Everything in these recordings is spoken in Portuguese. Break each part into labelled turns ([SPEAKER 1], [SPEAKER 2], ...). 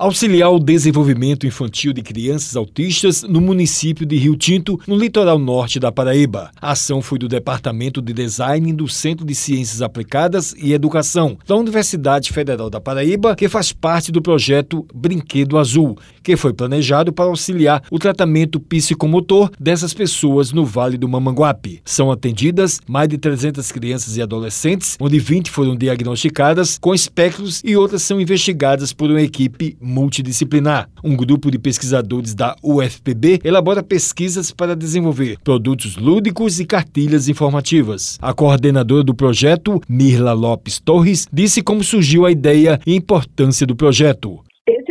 [SPEAKER 1] auxiliar o desenvolvimento infantil de crianças autistas no município de Rio Tinto, no litoral norte da Paraíba. A ação foi do Departamento de Design do Centro de Ciências Aplicadas e Educação da Universidade Federal da Paraíba, que faz parte do projeto Brinquedo Azul, que foi planejado para auxiliar o tratamento psicomotor dessas pessoas no Vale do Mamanguape. São atendidas mais de 300 crianças e adolescentes, onde 20 foram diagnosticadas com espectros e outras são investigadas por uma equipe multidisciplinar. Um grupo de pesquisadores da UFPB elabora pesquisas para desenvolver produtos lúdicos e cartilhas informativas. A coordenadora do projeto, Mirla Lopes Torres, disse como surgiu a ideia e a importância do projeto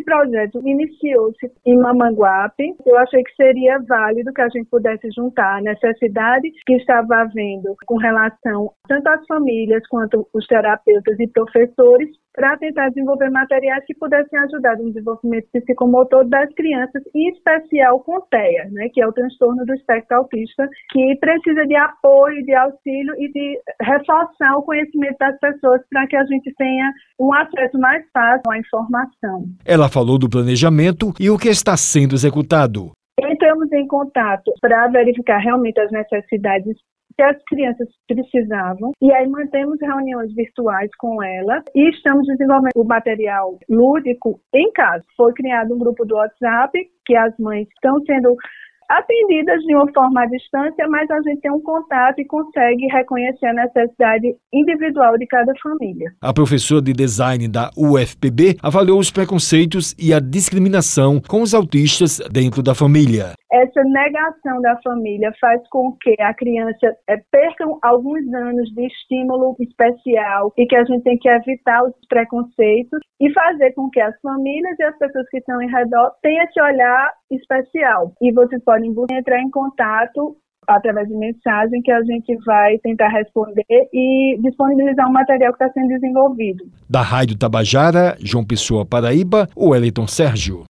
[SPEAKER 2] projeto iniciou-se em Mamanguape. Eu achei que seria válido que a gente pudesse juntar a necessidade que estava havendo com relação tanto às famílias quanto os terapeutas e professores para tentar desenvolver materiais que pudessem ajudar no desenvolvimento psicomotor das crianças, em especial com TEA, né, que é o transtorno do espectro autista, que precisa de apoio, de auxílio e de reforçar o conhecimento das pessoas para que a gente tenha um acesso mais fácil à informação.
[SPEAKER 1] Ela falou do planejamento e o que está sendo executado.
[SPEAKER 2] Entramos em contato para verificar realmente as necessidades que as crianças precisavam. E aí mantemos reuniões virtuais com elas e estamos desenvolvendo o material lúdico em casa. Foi criado um grupo do WhatsApp que as mães estão sendo atendidas de uma forma à distância, mas a gente tem um contato e consegue reconhecer a necessidade individual de cada família.
[SPEAKER 1] A professora de design da UFPB avaliou os preconceitos e a discriminação com os autistas dentro da família.
[SPEAKER 2] Essa negação da família faz com que a criança é, perca alguns anos de estímulo especial e que a gente tem que evitar os preconceitos e fazer com que as famílias e as pessoas que estão em redor tenham esse olhar especial. E vocês podem entrar em contato através de mensagem que a gente vai tentar responder e disponibilizar um material que está sendo desenvolvido.
[SPEAKER 1] Da Rádio Tabajara, João Pessoa, Paraíba, o Wellington Sérgio.